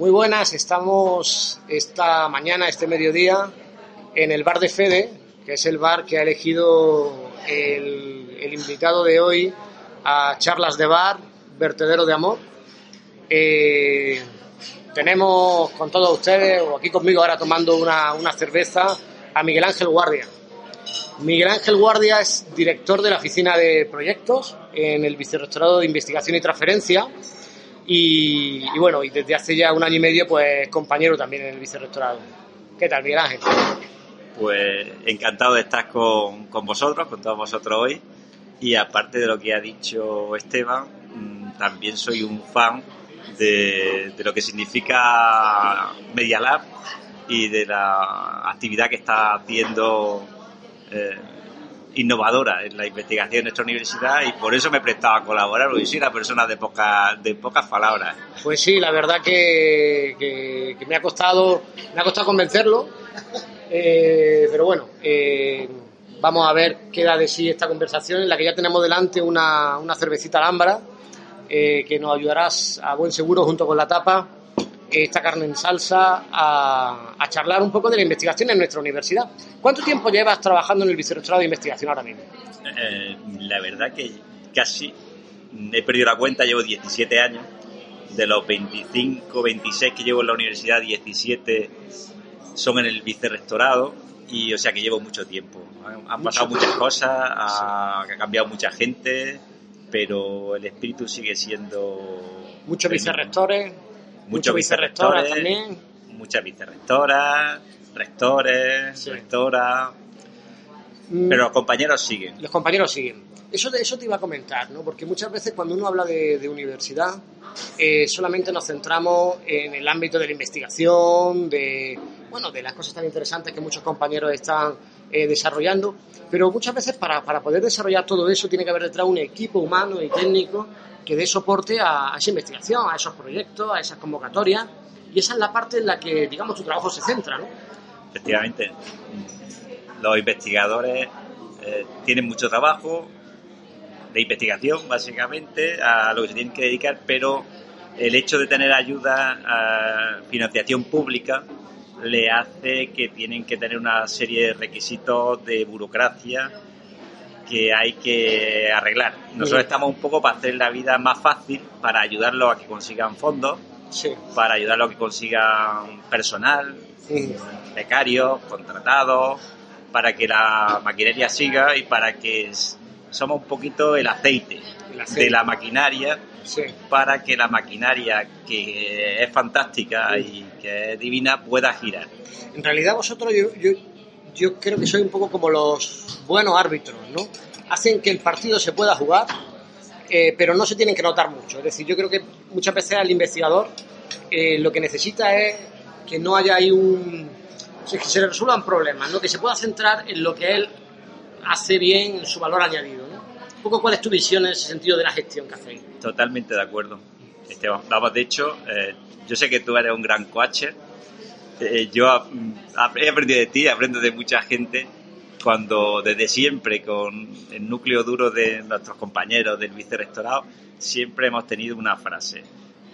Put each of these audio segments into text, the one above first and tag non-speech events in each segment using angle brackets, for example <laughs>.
Muy buenas, estamos esta mañana, este mediodía, en el bar de Fede, que es el bar que ha elegido el, invitado de hoy a charlas de bar, vertedero de amor. Eh, tenemos con todos ustedes, o aquí conmigo ahora tomando una, una cerveza, a Miguel Ángel Guardia. Miguel Ángel Guardia es director de la Oficina de Proyectos en el Vicerrectorado de Investigación y Transferencia y, bueno, y desde hace ya un año y medio pues compañero también en el Vicerrectorado. ¿Qué tal, Miguel Ángel? Pues encantado de estar con, con vosotros, con todos vosotros hoy y aparte de lo que ha dicho Esteban, mm, también soy un fan de, de lo que significa Media Lab y de la actividad que está haciendo eh, innovadora en la investigación en nuestra universidad y por eso me he prestado a colaborar, porque soy una persona de, poca, de pocas palabras. Pues sí, la verdad que, que, me ha costado me ha costado convencerlo, eh, pero bueno, eh, vamos a ver qué da de sí esta conversación en la que ya tenemos delante una, una cervecita lámbara eh, que nos ayudará a buen seguro junto con la tapa esta carne en salsa a, a, charlar un poco de la investigación en nuestra universidad. ¿Cuánto tiempo llevas trabajando en el vicerrectorado de investigación ahora mismo? Eh, la verdad que casi he perdido la cuenta, llevo 17 años. De los 25, 26 que llevo en la universidad, 17 son en el vicerrectorado y o sea que llevo mucho tiempo. Han, han pasado muchas cosas, ha, ha, cambiado mucha gente, pero el espíritu sigue siendo... Muchos vicerrectores muchos vicerrectores también. Muchas vicerrectoras, rectores, sí. rectoras. Mm. Pero los compañeros siguen. Los compañeros siguen. Eso, eso te iba a comentar, ¿no? Porque muchas veces cuando uno habla de, de universidad, eh, solamente nos centramos en el ámbito de la investigación, de, bueno, de las cosas tan interesantes que muchos compañeros están eh, desarrollando, pero muchas veces para, para poder desarrollar todo eso tiene que haber detrás un equipo humano y técnico que dé soporte a, esa investigación, a esos proyectos, a esas convocatorias, y esa es la parte en la que, digamos, tu trabajo se centra, ¿no? Efectivamente. Los investigadores eh, tienen mucho trabajo de investigación, básicamente, a lo que se tienen que dedicar, pero el hecho de tener ayuda a financiación pública le hace que tienen que tener una serie de requisitos de burocracia que hay que arreglar. Nosotros estamos un poco para hacer la vida más fácil, para ayudarlos a que consigan fondos, sí. para ayudarlos a que consigan personal, sí. becarios, contratados, para que la maquinaria siga y para que somos un poquito el aceite, el de la maquinaria sí. para que la maquinaria que es fantástica y que es divina pueda girar. En realidad vosotros yo, yo, yo creo que sois un poco como los buenos árbitros, ¿no? Hacen que el partido se pueda jugar, eh, pero no se tienen que notar mucho. Es decir, yo creo que muchas veces al investigador eh, lo que necesita es que no haya ahí un... Que se le resuelvan problemas, ¿no? Que se pueda centrar en lo que él hace bien, en su valor añadido. Un poco cuál es tu visión en ese sentido de la gestión que hacéis. Totalmente de acuerdo. Esteban, vamos, de hecho, eh, yo sé que tú eres un gran coacher. Eh, yo he aprendido de ti, aprendo de mucha gente cuando desde siempre con el núcleo duro de nuestros compañeros del vicerrectorado siempre hemos tenido una frase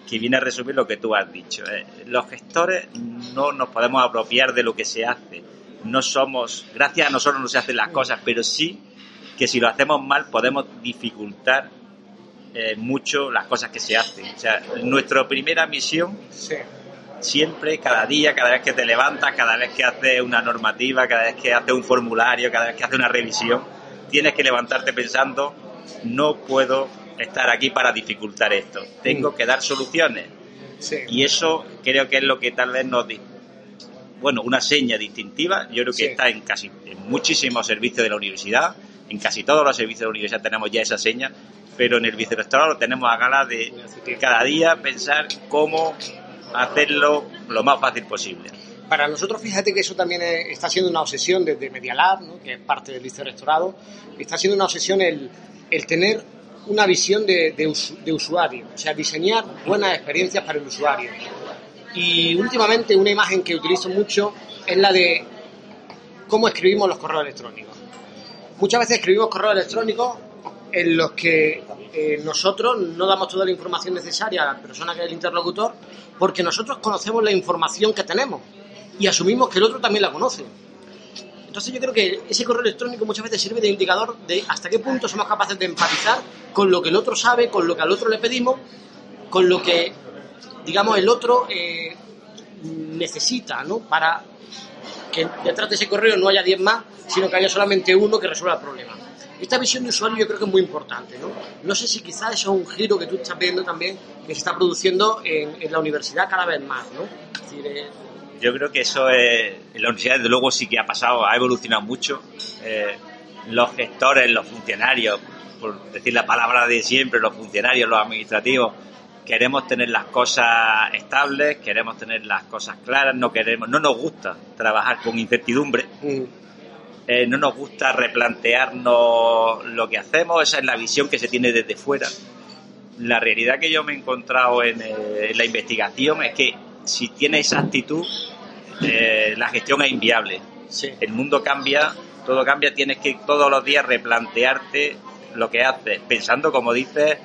que viene a resumir lo que tú has dicho. Eh, los gestores no nos podemos apropiar de lo que se hace. No somos, gracias a nosotros no se hacen las cosas, pero sí que si lo hacemos mal podemos dificultar eh, mucho las cosas que se hacen. O sea, nuestra primera misión sí. siempre, cada día, cada vez que te levantas, cada vez que haces una normativa, cada vez que haces un formulario, cada vez que haces una revisión, tienes que levantarte pensando, no puedo estar aquí para dificultar esto, tengo que dar soluciones. Sí. Y eso creo que es lo que tal vez nos bueno, una seña distintiva, yo creo que sí. está en casi en muchísimos servicios de la universidad, en casi todos los servicios de la universidad tenemos ya esa seña, pero en el vicerrectorado tenemos a gala de cada día pensar cómo hacerlo lo más fácil posible. Para nosotros, fíjate que eso también es, está siendo una obsesión desde Media Lab, que es parte del vicerrectorado, está siendo una obsesión el, el tener una visión de, de, usuario, o sea, diseñar buenas experiencias para el usuario. Y últimamente una imagen que utilizo mucho es la de cómo escribimos los correos electrónicos. Muchas veces escribimos correos electrónicos en los que eh, nosotros no damos toda la información necesaria a la persona que es el interlocutor porque nosotros conocemos la información que tenemos y asumimos que el otro también la conoce. Entonces yo creo que ese correo electrónico muchas veces sirve de indicador de hasta qué punto somos capaces de empatizar con lo que el otro sabe, con lo que al otro le pedimos, con lo que digamos, el otro eh, necesita, ¿no? Para que detrás de ese correo no haya 10 más, sino que haya solamente uno que resuelva el problema. Esta visión de usuario yo creo que es muy importante, ¿no? No sé si quizás eso es un giro que tú estás viendo también que se está produciendo en, en la universidad cada vez más, ¿no? Es decir, eh, yo creo que eso es, en la universidad desde luego sí que ha pasado, ha evolucionado mucho. Eh, los gestores, los funcionarios, por decir la palabra de siempre, los funcionarios, los administrativos, queremos tener las cosas estables, queremos tener las cosas claras, no queremos, no nos gusta trabajar con incertidumbre, mm, eh, no nos gusta replantearnos lo que hacemos, esa es la visión que se tiene desde fuera. La realidad que yo me he encontrado en, eh, en la investigación es que si tienes esa actitud, eh, la gestión es inviable. sí. El mundo cambia, todo cambia, tienes que todos los días replantearte lo que haces, pensando, como dices,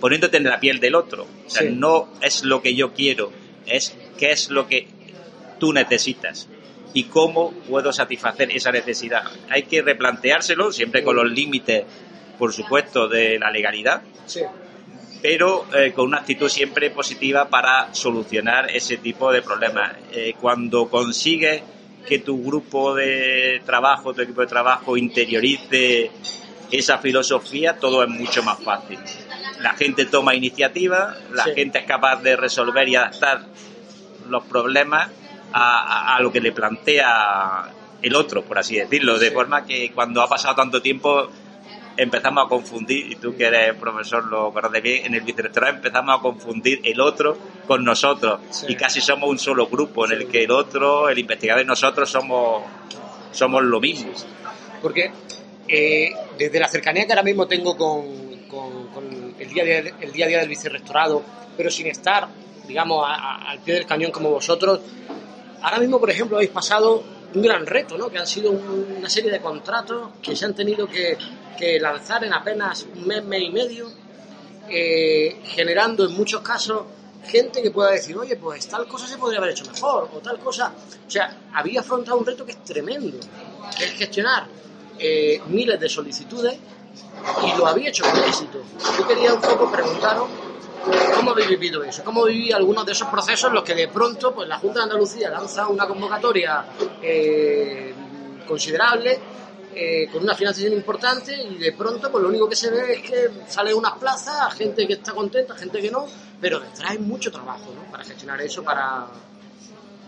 poniéndote en la piel del otro. O sea, Sí. no es lo que yo quiero, es qué es lo que tú necesitas y cómo puedo satisfacer esa necesidad. Hay que replanteárselo, siempre con los límites, por supuesto, de la legalidad, sí. pero eh, con una actitud siempre positiva para solucionar ese tipo de problemas. Eh, cuando consigues que tu grupo de trabajo, tu equipo de trabajo interiorice esa filosofía, todo es mucho más fácil. La gente toma iniciativa, la Sí. gente es capaz de resolver y adaptar los problemas a, lo que le plantea el otro, por así decirlo, de forma que cuando ha pasado tanto tiempo empezamos a confundir, y tú que eres profesor lo conoces bien, en el vicerrectorado empezamos a confundir el otro con nosotros. Sí. y casi somos un solo grupo en el que el otro, el investigador y nosotros somos, somos lo mismo. Porque eh, desde la cercanía que ahora mismo tengo con, con- con el, día a día, el día a día del vicerrectorado, pero sin estar, digamos, a- a- al pie del cañón como vosotros, ahora mismo, por ejemplo, habéis pasado un gran reto, ¿no? Que han sido un- una serie de contratos que se han tenido que, que lanzar en apenas un mes, mes y medio, eh, generando en muchos casos gente que pueda decir, oye, pues tal cosa se podría haber hecho mejor, o tal cosa. O sea, había afrontado un reto que es tremendo, que es gestionar eh, miles de solicitudes y lo había hecho con éxito. Yo quería un poco preguntaros cómo habéis vivido eso, cómo viví algunos de esos procesos en los que de pronto pues, la Junta de Andalucía lanza una convocatoria eh, considerable eh, con una financiación importante y de pronto pues lo único que se ve es que salen unas plazas, gente que está contenta, gente que no, pero detrás hay mucho trabajo ¿no? para gestionar eso, para,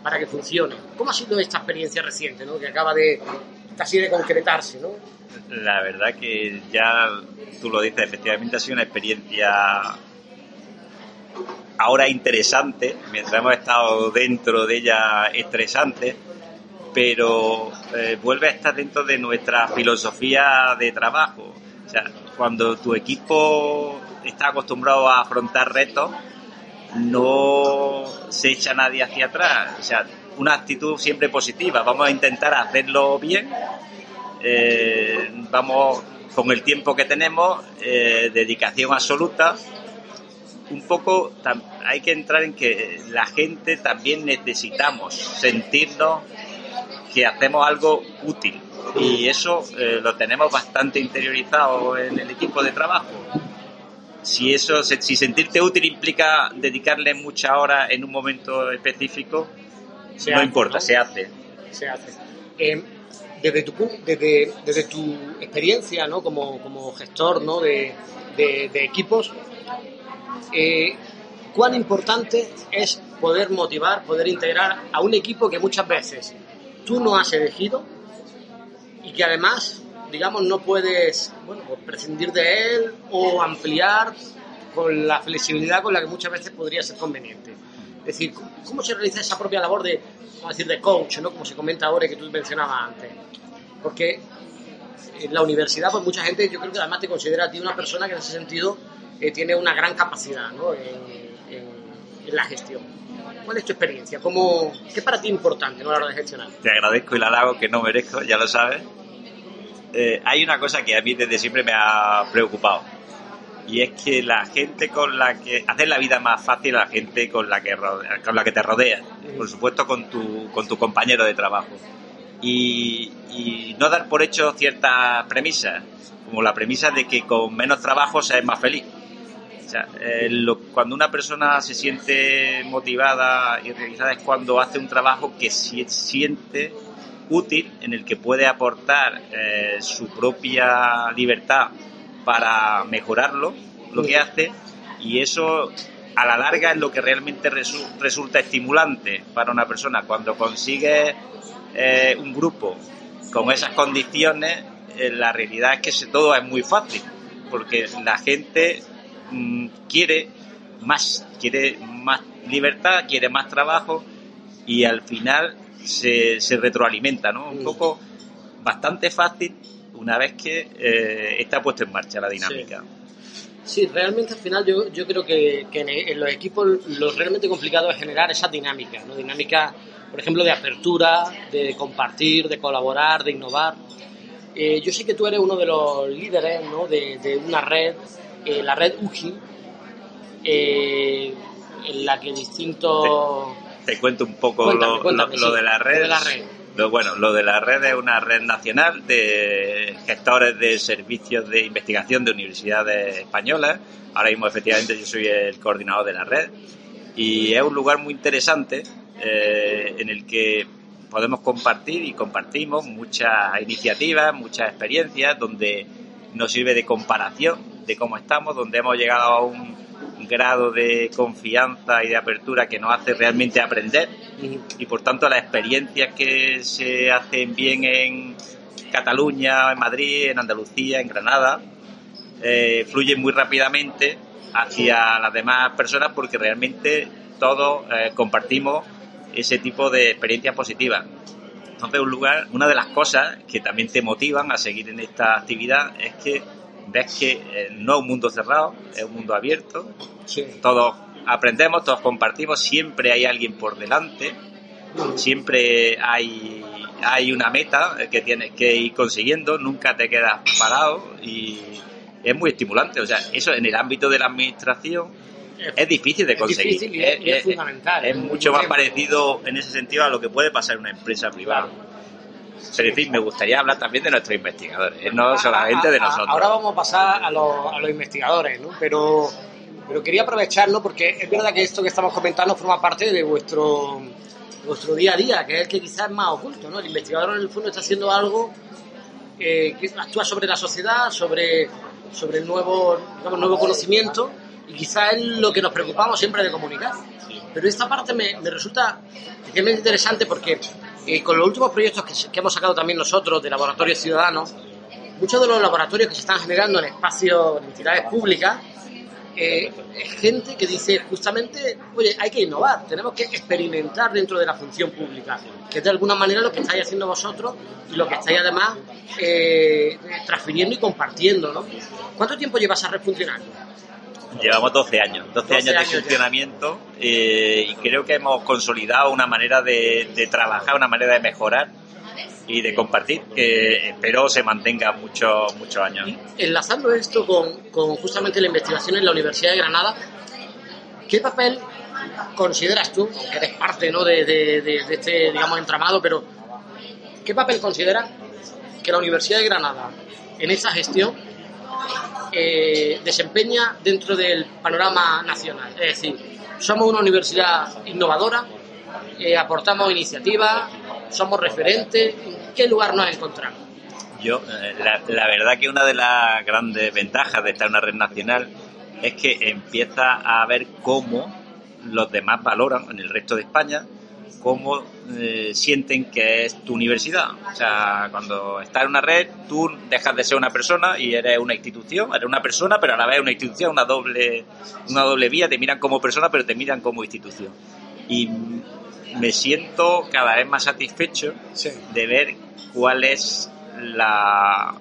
para que funcione. ¿Cómo ha sido esta experiencia reciente, ¿no? que acaba de casi de concretarse? ¿no? La verdad que ya tú lo dices, efectivamente ha sido una experiencia ahora interesante, mientras hemos estado dentro de ella estresante, pero eh, vuelve a estar dentro de nuestra filosofía de trabajo. O sea, cuando tu equipo está acostumbrado a afrontar retos, no se echa nadie hacia atrás. O sea, una actitud siempre positiva. Vamos a intentar hacerlo bien. eh, vamos con el tiempo que tenemos, eh, dedicación absoluta. Un poco hay que entrar en que la gente también necesitamos sentirnos que hacemos algo útil y eso eh, lo tenemos bastante interiorizado en el equipo de trabajo. Si eso, si sentirte útil implica dedicarle muchas horas en un momento específico, Se no hace, importa, ¿no? se hace. se hace. Eh, desde, tu, desde, desde tu experiencia ¿no? como, como gestor ¿no? de, de- de equipos, eh, ¿cuán importante es poder motivar, poder integrar a un equipo que muchas veces tú no has elegido y que además, digamos, no puedes bueno, pues prescindir de él o ampliar con la flexibilidad con la que muchas veces podría ser conveniente? Es decir, ¿cómo- ¿cómo se realiza esa propia labor de, vamos a decir, de coach, ¿no? como se comenta ahora y que tú mencionabas antes? Porque en la universidad, pues mucha gente, yo creo que además te considera a ti una persona que en ese sentido eh, tiene una gran capacidad ¿no? en, en- en la gestión. ¿Cuál es tu experiencia? ¿Cómo, ¿Qué para ti es importante ¿no? a la hora de gestionar? Te agradezco el halago que no merezco, ya lo sabes. Eh, hay una cosa que a mí desde siempre me ha preocupado y es que la gente con la que hacer la vida más fácil a la gente con la que rodea- con la que te rodea, por supuesto con tu con tu compañero de trabajo y, y no dar por hecho ciertas premisas, como la premisa de que con menos trabajo se es más feliz. Cuando una persona se siente motivada y realizada es cuando hace un trabajo que siente útil, en el que puede aportar eh, su propia libertad para mejorarlo, lo que hace, y eso a la larga es lo que realmente resulta estimulante para una persona. Cuando consigue eh, un grupo con esas condiciones, eh, la realidad es que todo es muy fácil, porque la gente quiere más, quiere más libertad, quiere más trabajo y al final se, se retroalimenta, ¿no? Un poco bastante fácil una vez que eh, está puesto en marcha la dinámica. Sí. realmente al final yo, yo creo que, que, en los equipos lo realmente complicado es generar esa dinámica, ¿no? Dinámica, por ejemplo, de apertura, de compartir, de colaborar, de innovar. Eh, yo sé que tú eres uno de los líderes ¿no? de, de una red, eh, la red UGI, en la que distintos te cuento un poco lo, de la red. Lo, bueno, lo de la red es una red nacional de gestores de servicios de investigación de universidades españolas. Ahora mismo, efectivamente, yo soy el coordinador de la red. Y es un lugar muy interesante eh, en el que podemos compartir y compartimos muchas iniciativas, muchas experiencias, donde nos sirve de comparación de cómo estamos, donde hemos llegado a un grado de confianza y de apertura que nos hace realmente aprender y por tanto las experiencias que se hacen bien en Cataluña, en Madrid, en Andalucía, en Granada, eh, fluyen muy rápidamente hacia las demás personas porque realmente todos eh, compartimos ese tipo de experiencias positivas. Entonces, un lugar, una de las cosas que también te motivan a seguir en esta actividad es que ves que eh, no es un mundo cerrado, es un mundo abierto. Todos aprendemos, todos compartimos, siempre hay alguien por delante, siempre hay, hay una meta que tienes que ir consiguiendo, nunca te quedas parado y es muy estimulante. O sea, eso en el ámbito de la administración es difícil de conseguir. Es, fundamental. Es, mucho más parecido en ese sentido a lo que puede pasar en una empresa privada. Pero en fin, me gustaría hablar también de nuestros investigadores, no solamente de nosotros. Ahora vamos a pasar a los, a los investigadores, ¿no? Pero, pero quería aprovecharlo porque es verdad que esto que estamos comentando forma parte de vuestro, vuestro día a día, que es el que quizás es más oculto, ¿no? El investigador en el fondo está haciendo algo que actúa sobre la sociedad, sobre, sobre el nuevo, digamos, nuevo conocimiento y quizás es lo que nos preocupamos siempre de comunicar. Pero esta parte me, resulta especialmente interesante porque eh, con los últimos proyectos que, hemos sacado también nosotros de laboratorios ciudadanos, muchos de los laboratorios que se están generando en espacios, en entidades públicas, eh, es gente que dice justamente, oye, hay que innovar, tenemos que experimentar dentro de la función pública, que es de alguna manera lo que estáis haciendo vosotros y lo que estáis además eh, transfiriendo y compartiendo, ¿no? ¿Cuánto tiempo llevas a red funcionando? Llevamos 12 años, 12, años, de funcionamiento eh, y creo que hemos consolidado una manera de, trabajar, una manera de mejorar y de compartir que espero se mantenga muchos muchos años. Enlazando esto con, con, justamente la investigación en la Universidad de Granada, ¿qué papel consideras tú, que eres parte ¿no? de, de, de, este digamos entramado, pero qué papel consideras que la Universidad de Granada en esa gestión desempeña dentro del panorama nacional. Es decir, somos una universidad innovadora, eh, aportamos iniciativas, somos referentes. ¿En qué lugar nos encontramos? Yo, eh, la, verdad que una de las grandes ventajas de estar en una red nacional es que empieza a ver cómo los demás valoran en el resto de España cómo eh, sienten que es tu universidad. O sea, cuando estás en una red, tú dejas de ser una persona y eres una institución, eres una persona, pero a la vez una institución, una doble, una doble vía, te miran como persona, pero te miran como institución. Y me siento cada vez más satisfecho de ver cuál es la,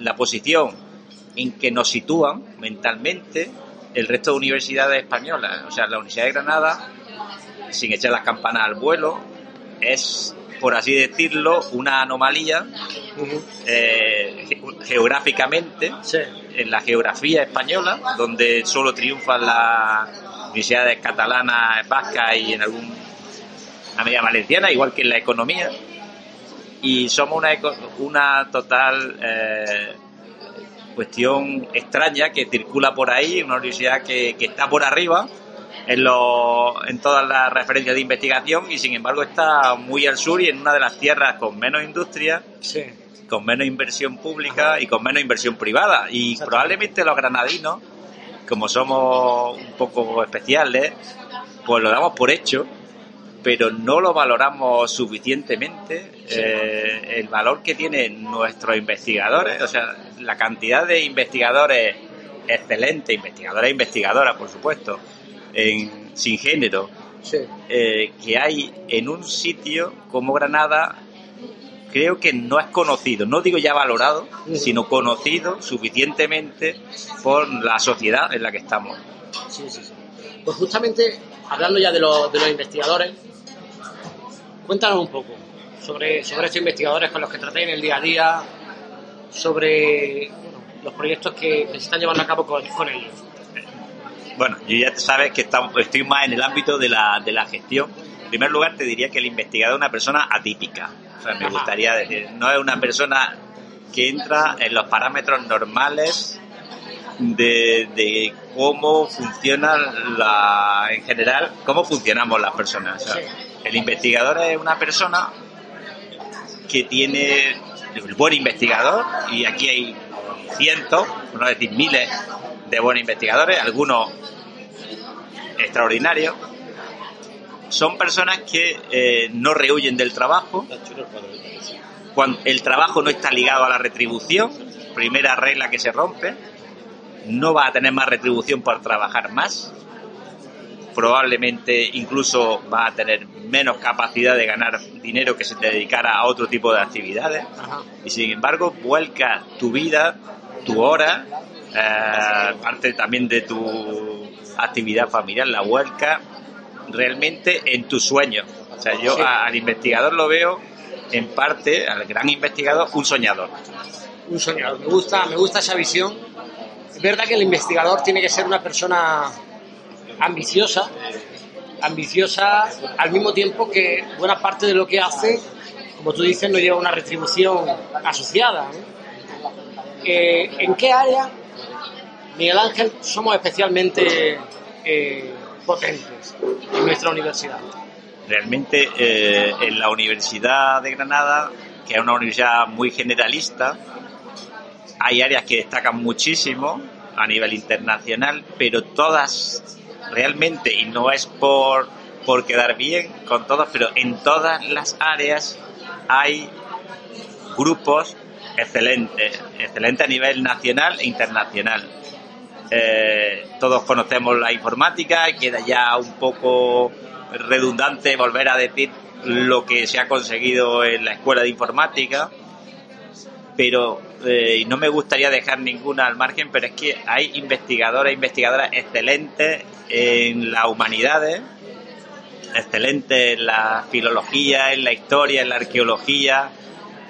la posición en que nos sitúan mentalmente el resto de universidades españolas. O sea, la Universidad de Granada sin echar las campanas al vuelo, es, por así decirlo, una anomalía eh, geográficamente en la geografía española, donde solo triunfan las universidades catalanas, vascas y en algún a media valenciana, igual que en la economía. Y somos una, una total, eh, cuestión extraña que circula por ahí, una universidad que, que está por arriba en, lo, en todas las referencias de investigación y sin embargo está muy al sur y en una de las tierras con menos industria, con menos inversión pública y con menos inversión privada. Y probablemente los granadinos, como somos un poco especiales, pues lo damos por hecho pero no lo valoramos suficientemente eh, el valor que tienen nuestros investigadores, o sea, la cantidad de investigadores excelentes, investigadores e investigadoras, por supuesto, en, sin género, eh, que hay en un sitio como Granada, creo que no es conocido, no digo ya valorado, sino conocido suficientemente por la sociedad en la que estamos. Sí, sí, sí. Pues justamente, hablando ya de, los, de los investigadores, Cuéntanos un poco sobre, sobre estos investigadores con los que traté en el día a día, sobre los proyectos que, se están llevando a cabo con, ellos. Bueno, yo ya sabes que estoy más en el ámbito de la, de la gestión. En primer lugar, te diría que el investigador es una persona atípica. O sea, me gustaría decir, no es una persona que entra en los parámetros normales de, de cómo funciona la, en general, cómo funcionamos las personas. El investigador es una persona que tiene el buen investigador, y aquí hay cientos, no decir miles, de buenos investigadores, algunos extraordinarios, son personas que eh, no rehuyen del trabajo. Cuando el trabajo no está ligado a la retribución, primera regla que se rompe, no va a tener más retribución por trabajar más probablemente incluso va a tener menos capacidad de ganar dinero que si te dedicara a otro tipo de actividades. Y sin embargo, vuelca tu vida, tu hora, eh, parte también de tu actividad familiar, la vuelca realmente en tus sueños. O sea, yo al investigador lo veo en parte, al gran investigador, un soñador. Un soñador. Me gusta, me gusta esa visión. Es verdad que el investigador tiene que ser una persona ambiciosa, ambiciosa al mismo tiempo que buena parte de lo que hace, como tú dices, no lleva una retribución asociada. Eh, ¿En qué área, Miguel Ángel, somos especialmente eh, potentes en nuestra universidad? Realmente eh, en la Universidad de Granada, que es una universidad muy generalista, hay áreas que destacan muchísimo a nivel internacional, pero todas realmente, y no es por, por quedar bien con todos, pero en todas las áreas hay grupos excelentes, excelentes a nivel nacional e internacional. Eh, todos conocemos la informática, y queda ya un poco redundante volver a decir lo que se ha conseguido en la escuela de informática, pero eh, no me gustaría dejar ninguna al margen, pero es que hay investigadores e investigadoras excelentes en las humanidades, excelentes en la filología, en la historia, en la arqueología,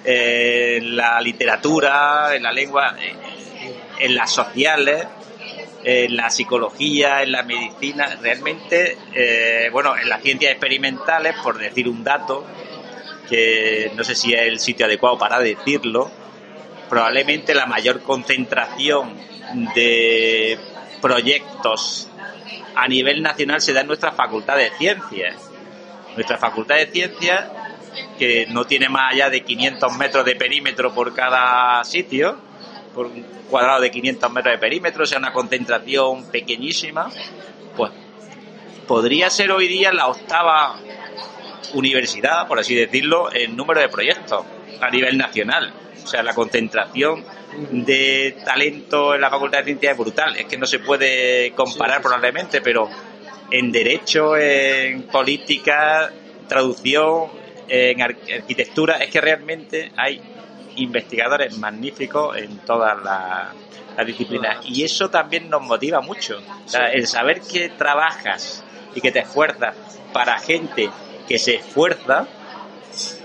en la literatura, en la lengua, en las sociales, en la psicología, en la medicina, realmente, eh, bueno, en las ciencias experimentales, por decir un dato, que no sé si es el sitio adecuado para decirlo, probablemente la mayor concentración de proyectos a nivel nacional se da en nuestra Facultad de Ciencias. Nuestra Facultad de Ciencias, que no tiene más allá de 500 metros de perímetro por cada sitio, por cuadrado de 500 metros de perímetro, o sea, una concentración pequeñísima, pues podría ser hoy día la octava universidad, por así decirlo, en número de proyectos a nivel nacional. O sea, la concentración de talento en la Facultad de Ciencias es brutal. Es que no se puede comparar probablemente, pero en derecho, en política, traducción, en arquitectura, es que realmente hay investigadores magníficos en todas las, disciplinas. Y eso también nos motiva mucho. el saber que trabajas y que te esfuerzas para gente que se esfuerza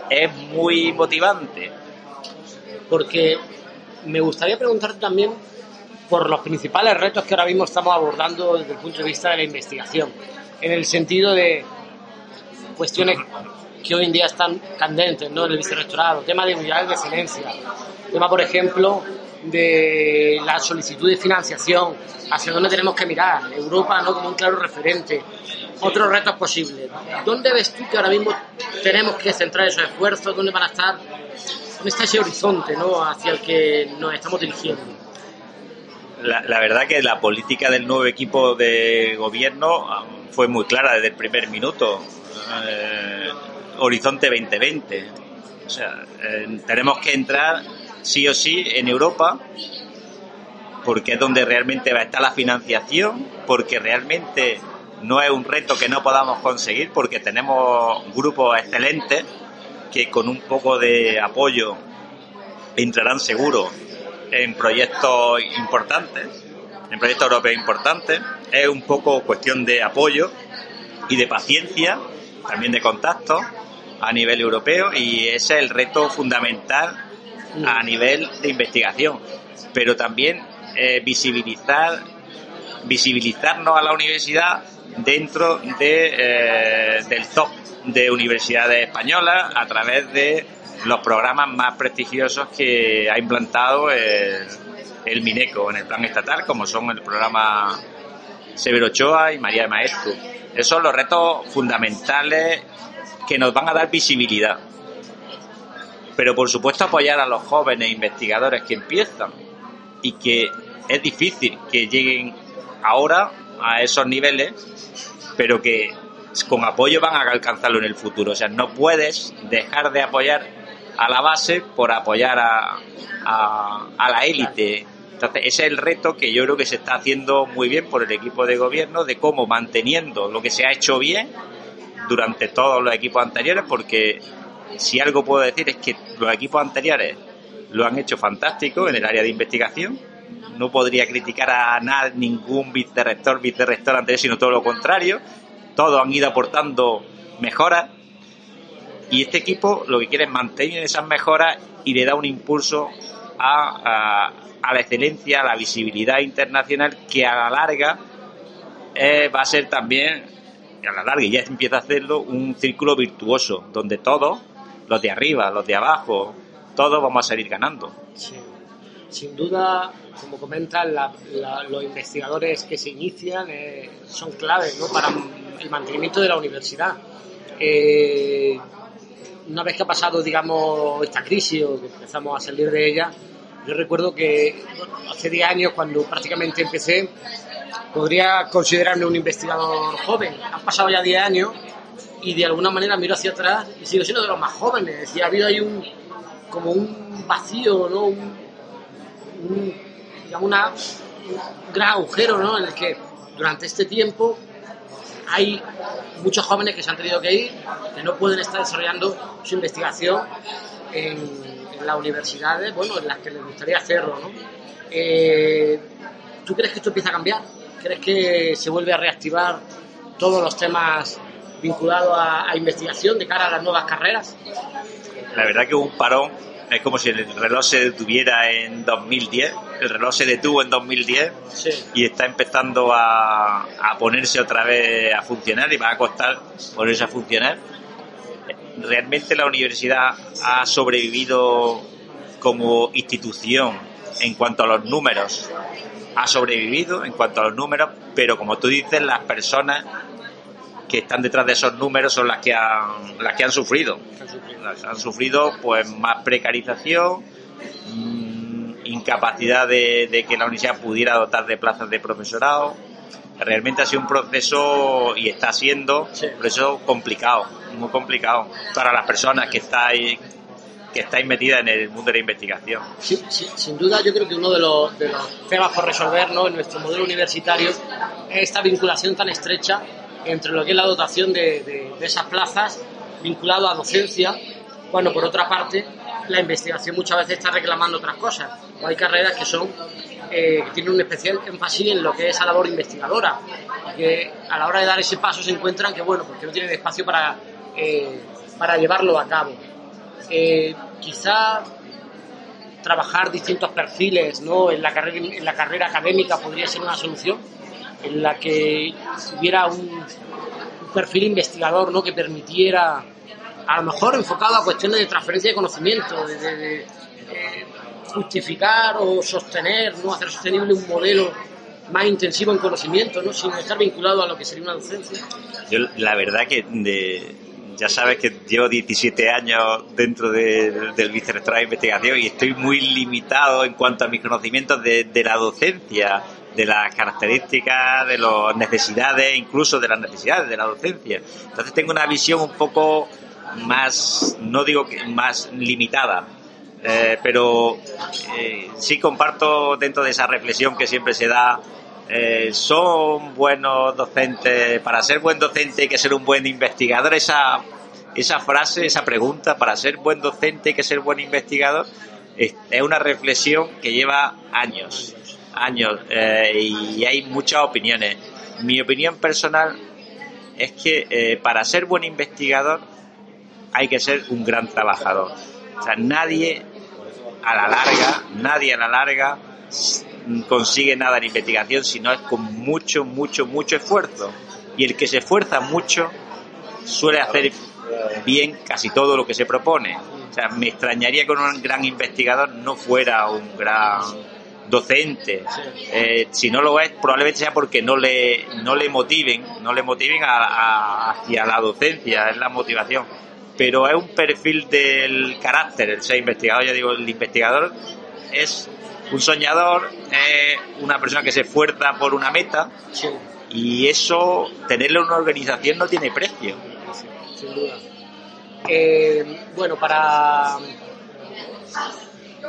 es muy motivante porque me gustaría preguntarte también por los principales retos que ahora mismo estamos abordando desde el punto de vista de la investigación, en el sentido de cuestiones que hoy en día están candentes ¿no? en el vicerrectorado, tema de unidades de excelencia, tema, por ejemplo, de la solicitud de financiación, hacia dónde tenemos que mirar, Europa no como un claro referente, otros retos posibles. ¿Dónde ves tú que ahora mismo tenemos que centrar esos esfuerzos? ¿Dónde van a estar? ¿Dónde está ese horizonte ¿no? hacia el que nos estamos dirigiendo? La, verdad que la política del nuevo equipo de gobierno ah, fue muy clara desde el primer minuto. Eh, horizonte 2020. O sea, eh, tenemos que entrar sí o sí en Europa porque es donde realmente va a estar la financiación, porque realmente no es un reto que no podamos conseguir, porque tenemos grupos excelentes que con un poco de apoyo entrarán seguro en proyectos importantes, en proyectos europeos importantes. Es un poco cuestión de apoyo y de paciencia, también de contacto a nivel europeo y ese es el reto fundamental a nivel de investigación. Pero también eh, visibilizar, visibilizarnos a la universidad dentro de, eh, del top de universidades españolas a través de los programas más prestigiosos que ha implantado el, el Mineco en el plan estatal, como son el programa Severo Ochoa y María de Maestro. Esos son los retos fundamentales que nos van a dar visibilidad. Pero por supuesto apoyar a los jóvenes investigadores que empiezan y que es difícil que lleguen ahora a esos niveles, pero que con apoyo van a alcanzarlo en el futuro. O sea, no puedes dejar de apoyar a la base por apoyar a, a, la élite. Entonces, ese es el reto que yo creo que se está haciendo muy bien por el equipo de gobierno de cómo manteniendo lo que se ha hecho bien durante todos los equipos anteriores, porque si algo puedo decir es que los equipos anteriores lo han hecho fantástico en el área de investigación. No podría criticar a nada, ningún vicerrector, vicerrector anterior, sino todo lo contrario. Todos han ido aportando mejoras y este equipo lo que quiere es mantener esas mejoras y le da un impulso a, a, la excelencia, a la visibilidad internacional que a la larga eh, va a ser también, a la larga ya empieza a hacerlo, un círculo virtuoso donde todos, los de arriba, los de abajo, todos vamos a salir ganando. Sin duda, como comentan, los investigadores que se inician eh, son claves ¿no? para el mantenimiento de la universidad. Eh, una vez que ha pasado, digamos, esta crisis o que empezamos a salir de ella, yo recuerdo que hace 10 años, cuando prácticamente empecé, podría considerarme un investigador joven. Han pasado ya 10 años y de alguna manera miro hacia atrás y sigo siendo de los más jóvenes. Y ha habido ahí un, como un vacío, ¿no? Un, digamos una, un gran agujero, ¿no? En el que durante este tiempo hay muchos jóvenes que se han tenido que ir, que no pueden estar desarrollando su investigación en, las universidades, bueno, en las que les gustaría hacerlo, ¿no? Eh, ¿Tú crees que esto empieza a cambiar? ¿Crees que se vuelve a reactivar todos los temas vinculados a, investigación de cara a las nuevas carreras? La verdad que hubo un parón es como si el reloj se detuviera en 2010. El reloj se detuvo en 2010 y está empezando a, a, ponerse otra vez a funcionar y va a costar ponerse a funcionar. Realmente la universidad ha sobrevivido como institución en cuanto a los números. Ha sobrevivido en cuanto a los números, pero como tú dices, las personas que están detrás de esos números son las que han, las que han sufrido. Han sufrido pues más precarización, mm, incapacidad de, que la universidad pudiera dotar de plazas de profesorado. Realmente ha sido un proceso y está siendo un proceso complicado, muy complicado para las personas que estáis que estáis metidas en el mundo de la investigación. Sí, sin duda yo creo que uno de los, de los temas por resolver ¿no? en nuestro modelo universitario es esta vinculación tan estrecha entre lo que es la dotación de, esas plazas vinculado a docencia, cuando por otra parte la investigación muchas veces está reclamando otras cosas. O hay carreras que son eh, que tienen un especial énfasis en lo que es la labor investigadora, que a la hora de dar ese paso se encuentran que bueno, porque no tienen espacio para, eh, para llevarlo a cabo. Eh, quizá trabajar distintos perfiles ¿no? en, la carrera, en la carrera académica podría ser una solución en la que hubiera un, perfil investigador ¿no? que permitiera, a lo mejor enfocado a cuestiones de transferencia de conocimiento, de, eh, justificar o sostener, no hacer sostenible un modelo más intensivo en conocimiento, ¿no? sin estar vinculado a lo que sería una docencia? Yo, la verdad que de, ya sabes que llevo 17 años dentro del vicerrectorado de investigación y estoy muy limitado en cuanto a mis conocimientos de, la docencia, de las características, de las necesidades, incluso de las necesidades de la docencia. Entonces tengo una visión un poco más, no digo que más limitada, eh, pero eh, sí comparto dentro de esa reflexión que siempre se da eh, son buenos docentes, para ser buen docente hay que ser un buen investigador, esa, esa frase, esa pregunta, para ser buen docente hay que ser buen investigador, es, una reflexión que lleva años, años, eh, y hay muchas opiniones. Mi opinión personal es que eh, para ser buen investigador hay que ser un gran trabajador. O sea, nadie a la larga, nadie a la larga consigue nada en investigación si no es con mucho, mucho, mucho esfuerzo. Y el que se esfuerza mucho suele hacer bien casi todo lo que se propone. O sea, me extrañaría que un gran investigador no fuera un gran docente. Eh, si no lo es, probablemente sea porque no le, no le motiven, no le motiven hacia la docencia, es la motivación. Pero es un perfil del carácter, el ser investigador, ya digo, el investigador es un soñador es una persona que se esfuerza por una meta y eso, tenerle una organización no tiene precio. Sin duda. Eh, bueno, para,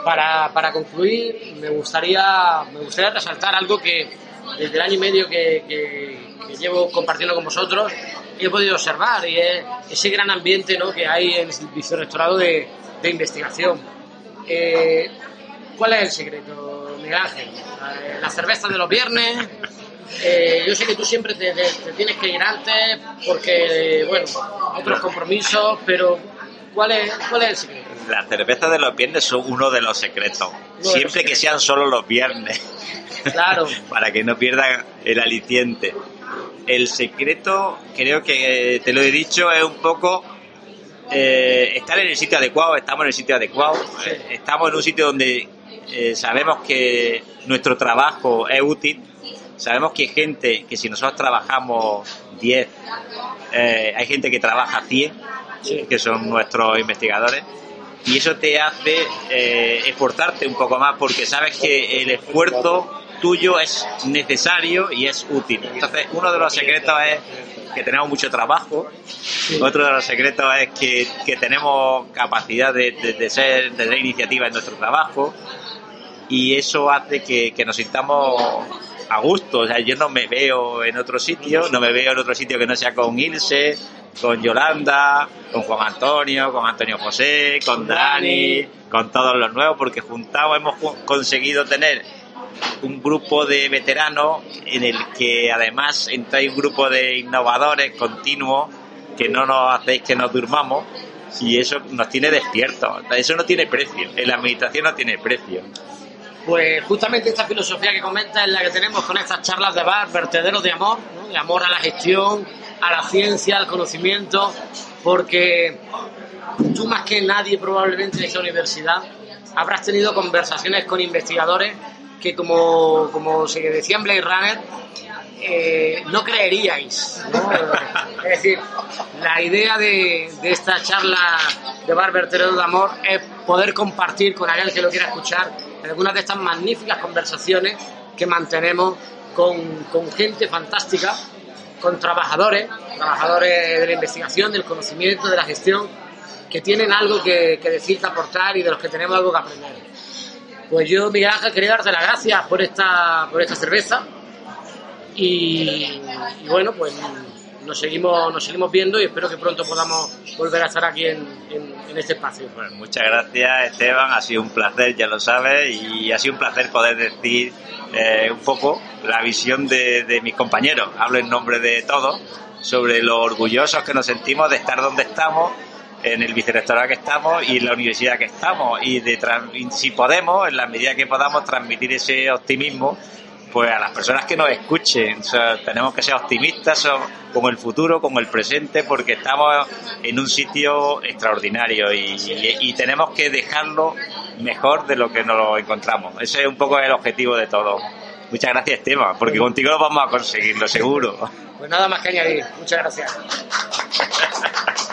para, para, concluir, me gustaría, me gustaría resaltar algo que desde el año y medio que, llevo compartiendo con vosotros he podido observar y es ese gran ambiente ¿no? que hay en el vicerrectorado de, de investigación. Eh, ¿Cuál es el secreto, Miguel Ángel? Eh, la cerveza de los viernes. Eh, yo sé que tú siempre te, tienes que ir antes porque, bueno, otros compromisos, pero ¿cuál es, cuál es el secreto? La cerveza de los viernes son uno de los secretos. siempre que sean solo los viernes. Claro. <laughs> para que no pierdan el aliciente. El secreto, creo que te lo he dicho, es un poco eh, estar en el sitio adecuado, estamos en el sitio adecuado, estamos en un sitio donde eh, sabemos que nuestro trabajo es útil, sabemos que hay gente que si nosotros trabajamos 10, eh, hay gente que trabaja 100, que son nuestros investigadores, y eso te hace eh, esforzarte un poco más porque sabes que el esfuerzo tuyo es necesario y es útil. Entonces, uno de los secretos es que tenemos mucho trabajo, otro de los secretos es que, tenemos capacidad de, de, ser, de tener iniciativa en nuestro trabajo, y eso hace que, nos sintamos a gusto. O sea, yo no me veo en otro sitio, no me veo en otro sitio que no sea con Ilse, con Yolanda, con Juan Antonio, con Antonio José, con Dani, con todos los nuevos, porque juntados hemos conseguido tener un grupo de veteranos en el que además entra un grupo de innovadores continuos que no nos hacéis que nos durmamos y eso nos tiene despiertos. Eso no tiene precio, en la administración no tiene precio. Pues justamente esta filosofía que comenta es la que tenemos con estas charlas de bar, vertederos de amor, de amor a la gestión, a la ciencia, al conocimiento, porque tú más que nadie probablemente en esta universidad habrás tenido conversaciones con investigadores que como, como se decía en Blade Runner, eh, no creeríais. <laughs> es decir, la idea de, de esta charla de Bar Vertedero de Amor es poder compartir con aquel que lo quiera escuchar algunas de estas magníficas conversaciones que mantenemos con, con gente fantástica, con trabajadores, trabajadores de la investigación, del conocimiento, de la gestión, que tienen algo que, que decir, que aportar y de los que tenemos algo que aprender. Pues yo, Miguel Ángel, quería darte las gracias por esta, por esta cerveza y, bueno, pues nos seguimos, nos seguimos viendo y espero que pronto podamos volver a estar aquí en, en, este espacio. muchas gracias Esteban, ha sido un placer, ya lo sabes, y ha sido un placer poder decir eh, un poco la visión de, de mis compañeros. Hablo en nombre de todos sobre lo orgullosos que nos sentimos de estar donde estamos en el vicerrectorado que estamos y en la universidad que estamos y de si podemos, en la medida que podamos, transmitir ese optimismo pues a las personas que nos escuchen, tenemos que ser optimistas con el futuro, con el presente, porque estamos en un sitio extraordinario y, tenemos que dejarlo mejor de lo que nos lo encontramos. Ese es un poco el objetivo de todo. Muchas gracias, Esteban, porque contigo lo vamos a conseguirlo, seguro. Pues nada más que añadir. Muchas gracias. <laughs>